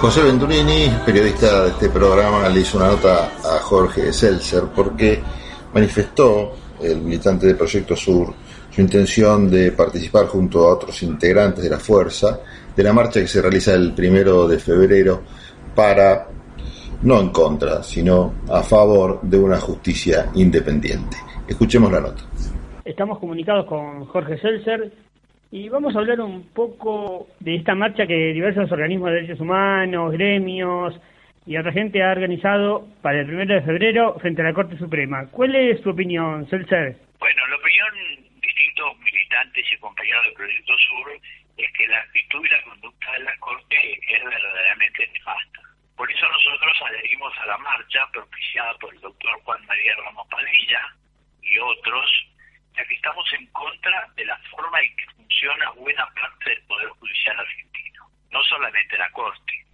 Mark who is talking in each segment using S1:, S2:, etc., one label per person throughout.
S1: José Venturini, periodista de este programa, le hizo una nota a Jorge Seltzer porque manifestó el militante de Proyecto Sur su intención de participar junto a otros integrantes de la fuerza de la marcha que se realiza el primero de febrero para, no en contra, sino a favor de una justicia independiente. Escuchemos la nota.
S2: Estamos comunicados con Jorge Seltzer y vamos a hablar un poco de esta marcha que diversos organismos de derechos humanos, gremios y otra gente ha organizado para el primero de febrero frente a la Corte Suprema. ¿Cuál es su opinión, Seltzer?
S3: Bueno, la opinión de distintos militantes y compañeros del Proyecto Sur es que la actitud y la conducta de la Corte es verdaderamente nefasta. Por eso nosotros adherimos a la marcha propiciada por el doctor Juan María Ramos Padilla y otros, ya que estamos en contra de la forma en que funciona buena parte del Poder Judicial argentino, no solamente la Corte.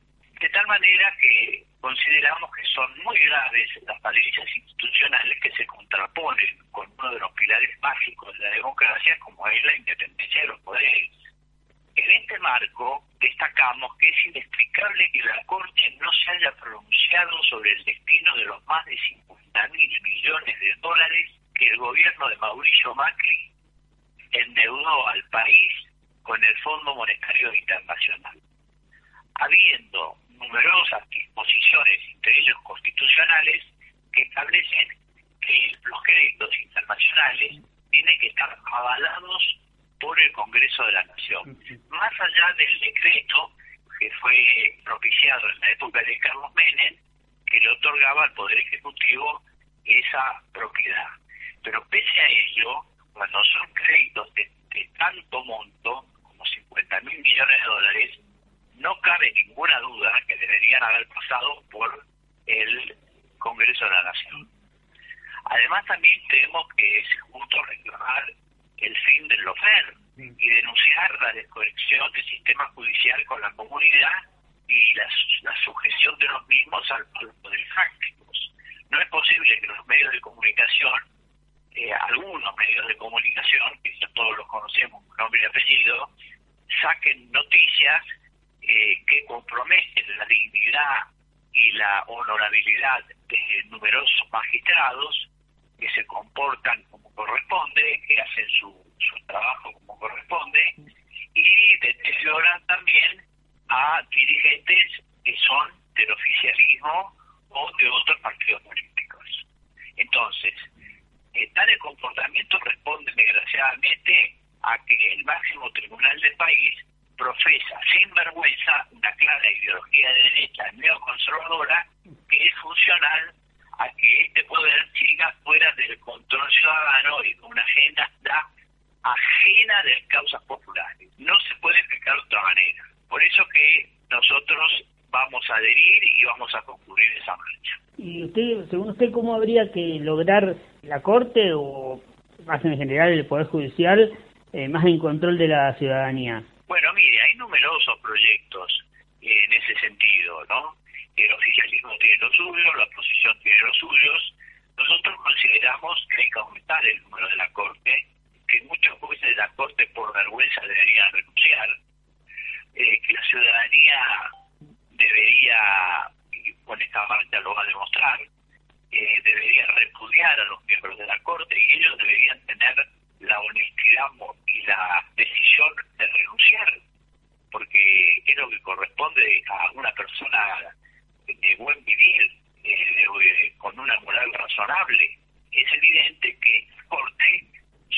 S3: De tal manera que consideramos que son muy graves las falencias institucionales que se contraponen con uno de los pilares básicos de la democracia, como es la independencia de los poderes. En este marco, destacamos que es inexplicable que la Corte no se haya pronunciado sobre el destino de los más de 50 mil millones de dólares que el gobierno de Mauricio Macri endeudó al país con el Fondo Monetario Internacional. Habiendo numerosas disposiciones, entre ellos constitucionales, que establecen que los créditos internacionales tienen que estar avalados por el Congreso de la Nación. Más allá del decreto que fue propiciado en la época de Carlos Menem, que le otorgaba al Poder Ejecutivo esa propiedad. Pero pese a ello, cuando son créditos de, de tanto monto, como 50 mil millones de dólares, no cabe ninguna duda que deberían haber pasado por el Congreso de la Nación. Además, también creemos que es justo reclamar el fin del lofer y denunciar la desconexión del sistema judicial con la comunidad y la, la sujeción de los mismos al, a los poderes fácticos. No es posible que los medios de comunicación, eh, algunos medios de comunicación, que ya todos los conocemos con nombre y apellido, saquen noticias eh, que comprometen la dignidad y la honorabilidad de numerosos magistrados que se comportan como corresponde, que hacen su, su trabajo como corresponde y deterioran también a dirigentes que son del oficialismo o de otros partidos políticos. Entonces, eh, tales comportamientos responden desgraciadamente a que el máximo tribunal del país profesa sin vergüenza una clara ideología de derecha neoconservadora que es funcional a que este poder siga fuera del control ciudadano y con una agenda ajena de causas populares. No se puede explicar de otra manera. Por eso que nosotros vamos a adherir y vamos a concluir esa marcha.
S2: ¿Y usted, según usted, cómo habría que lograr la Corte o más en general el Poder Judicial eh, más en control de la ciudadanía?
S3: Bueno, mire, hay numerosos proyectos en ese sentido, ¿no? El oficialismo tiene los suyos, la oposición tiene los suyos. Nosotros consideramos que hay que aumentar el número de la Corte, que muchos jueces de la Corte por vergüenza deberían renunciar, eh, que la ciudadanía debería, con esta marcha lo va a demostrar, eh, debería repudiar a los miembros de la Corte y ellos deberían tener la honestidad y la decisión de renunciar, porque es lo que corresponde a una persona de buen vivir, eh, con una moral razonable. Es evidente que la Corte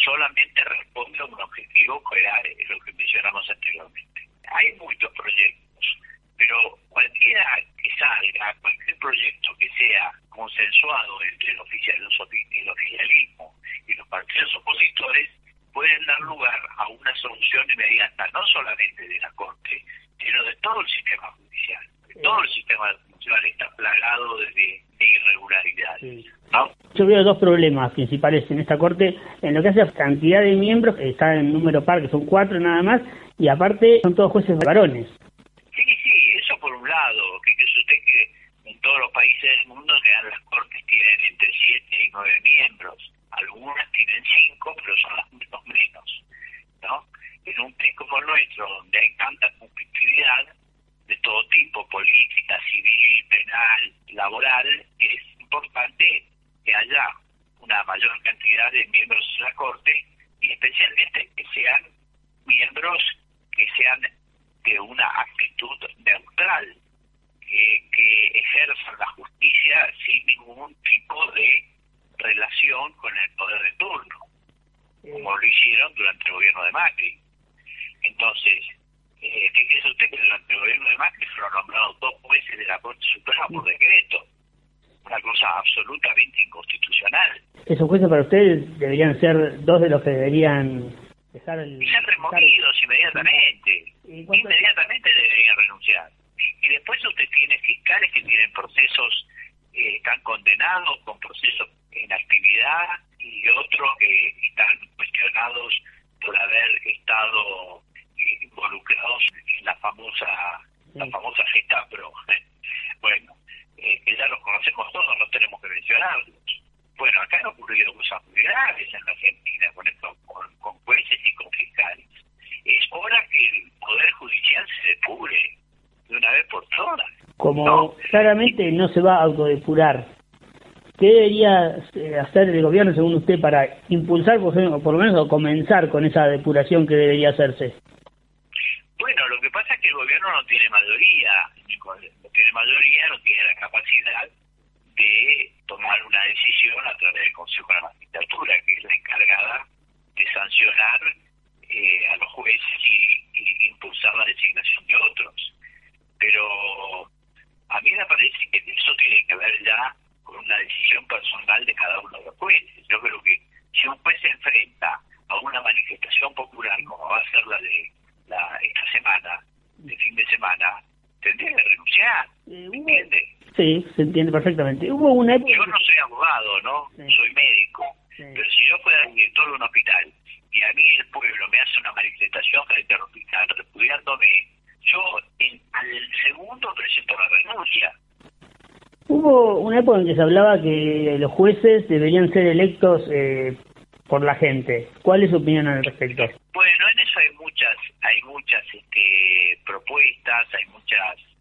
S3: solamente responde a un objetivo que era lo que mencionamos anteriormente. Hay muchos proyectos, pero cualquiera que salga, cualquier proyecto que sea consensuado entre el, oficial, el oficialismo y los partidos opositores, pueden dar lugar a una solución inmediata, no solamente de la Corte, sino de todo el sistema judicial. Todo el sistema judicial está plagado de, de irregularidades. Sí. ¿no?
S2: Yo veo dos problemas principales en esta Corte, en lo que hace a cantidad de miembros, que está en número par, que son cuatro nada más, y aparte son todos jueces varones.
S3: nueve miembros, algunas tienen cinco, pero son las los menos, ¿no? En un país como el nuestro, donde hay tanta conflictividad de todo tipo, política, civil, penal, laboral, es importante que haya una mayor cantidad de miembros de la Corte y especialmente que sean miembros que sean de una actitud neutral, que, que ejerzan la justicia sin ningún tipo de relación con el poder de turno, como lo hicieron durante el gobierno de Macri. Entonces, eh, ¿qué quiere usted? Que durante el gobierno de Macri fueron nombrados dos jueces de la Corte Suprema por decreto. Una cosa absolutamente inconstitucional.
S2: Esos jueces para ustedes deberían ser dos de los que deberían dejar el...
S3: Y ser removidos inmediatamente. Inmediatamente deberían renunciar. Y después usted tiene fiscales que tienen procesos, eh, están condenados con procesos en actividad y otros que están cuestionados por haber estado involucrados en la famosa la famosa Gestapro. bueno, eh, que ya los conocemos todos, no tenemos que mencionarlos. Bueno, acá han ocurrido cosas muy graves en la Argentina con, esto, con, jueces y con fiscales. Es hora que el Poder Judicial se depure de una vez por todas.
S2: Como claramente no se va a autodepurar, ¿qué debería eh, hacer el gobierno, según usted, para impulsar, por, por lo menos, o comenzar con esa depuración que debería hacerse?
S3: Bueno, lo que pasa es que el gobierno no tiene mayoría, no tiene mayoría, no tiene la capacidad de tomar una decisión a través del Consejo de la Magistratura, que es la encargada de sancionar eh, a los jueces y, impulsar la designación de otros. Pero a mí me parece que eso tiene que ver ya con una decisión personal de cada uno de los jueces. Yo creo que si un juez se enfrenta a una manifestación popular como va a ser la de la, esta semana, de fin de semana, tendría que renunciar.
S2: Eh,
S3: ¿Entiende?
S2: Sí, se entiende perfectamente. Hubo una época...
S3: Yo no soy abogado, ¿no? Soy médico. Pero si yo fuera director de un hospital y a mí el pueblo me hace una manifestación frente al hospital repudiándome, yo en, al segundo presento la renuncia.
S2: Hubo una época en que se hablaba que los jueces deberían ser electos eh, por la gente. ¿Cuál es su opinión al respecto?
S3: Bueno, en eso hay muchas, hay muchas este, propuestas, hay muchas,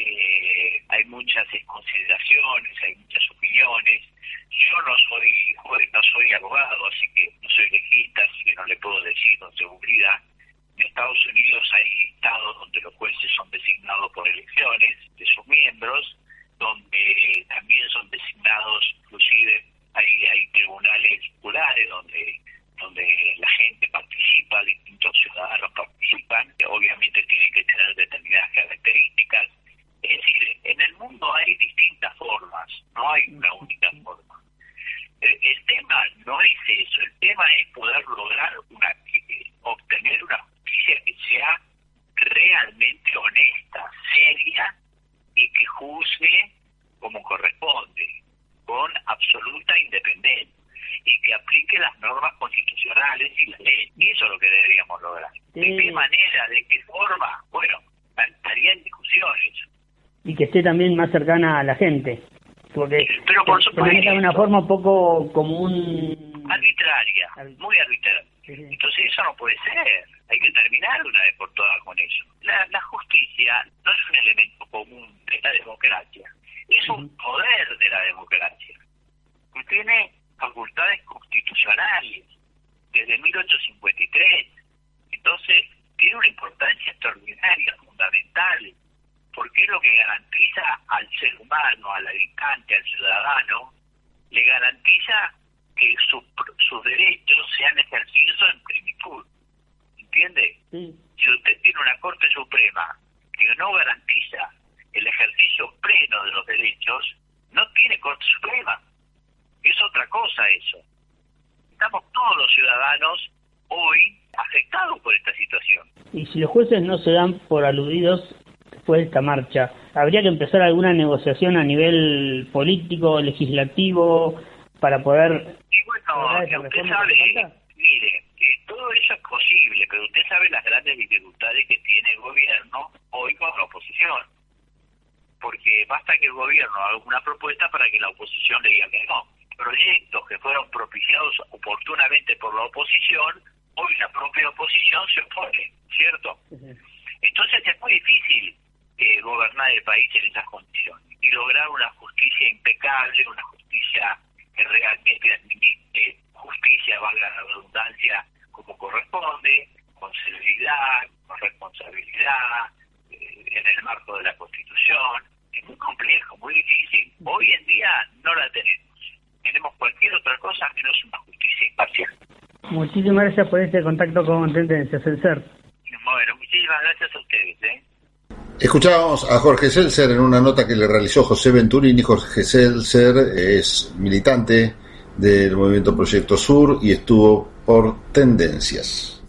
S3: eh, hay muchas consideraciones, hay muchas opiniones. Yo no soy, no soy abogado, así que no soy legista, así que no le puedo decir con seguridad. En Estados Unidos hay estados donde los jueces son designados por elecciones de sus miembros, donde también son designados, inclusive hay, hay tribunales populares donde donde la gente participa, distintos ciudadanos participan, que obviamente tienen que tener determinadas características. Es decir, en el mundo hay distintas formas, no hay una única forma. El, el tema no es eso, el tema es poder lograr una obtener una justicia que sea realmente honesta, seria y que juzgue como corresponde, con absoluta independencia y que aplique las normas constitucionales y la ley. Y eso es lo que deberíamos lograr. ¿De qué manera? ¿De qué forma? Bueno, estaría en discusiones.
S2: Y que esté también más cercana a la gente. Porque
S3: Pero por
S2: maneja de una forma un poco como un...
S3: Muy arbitraria. Entonces eso no puede ser. Hay que terminar una vez por todas con eso. La, la justicia no es un elemento común de la democracia. Es un poder de la democracia. Que tiene facultades constitucionales desde 1853. Entonces, tiene una importancia extraordinaria, fundamental, porque es lo que garantiza al ser humano, al habitante, al ciudadano, le garantiza que sus derechos sean ejercidos en plenitud. ¿Entiende? Si usted tiene una Corte Suprema que no garantiza el ejercicio pleno de los derechos, no tiene Corte Suprema es otra cosa eso. Estamos todos los ciudadanos hoy afectados por esta situación.
S2: Y si los jueces no se dan por aludidos después de esta marcha, ¿habría que empezar alguna negociación a nivel político, legislativo, para poder...
S3: Y bueno, usted sabe, mire, eh, todo eso es posible, pero usted sabe las grandes dificultades que tiene el gobierno hoy con la oposición. Porque basta que el gobierno haga una propuesta para que la oposición le diga que no proyectos que fueron propiciados oportunamente por la oposición, hoy la propia oposición se opone, ¿cierto? Entonces es muy difícil eh, gobernar el país en esas condiciones y lograr una justicia impecable, una justicia que realmente administre
S2: Muchísimas gracias por este contacto con Tendencias, el.
S3: Bueno, muchísimas gracias a ustedes. ¿eh?
S1: Escuchábamos a Jorge Seltzer en una nota que le realizó José Venturini. Jorge Seltzer es militante del movimiento Proyecto Sur y estuvo por Tendencias.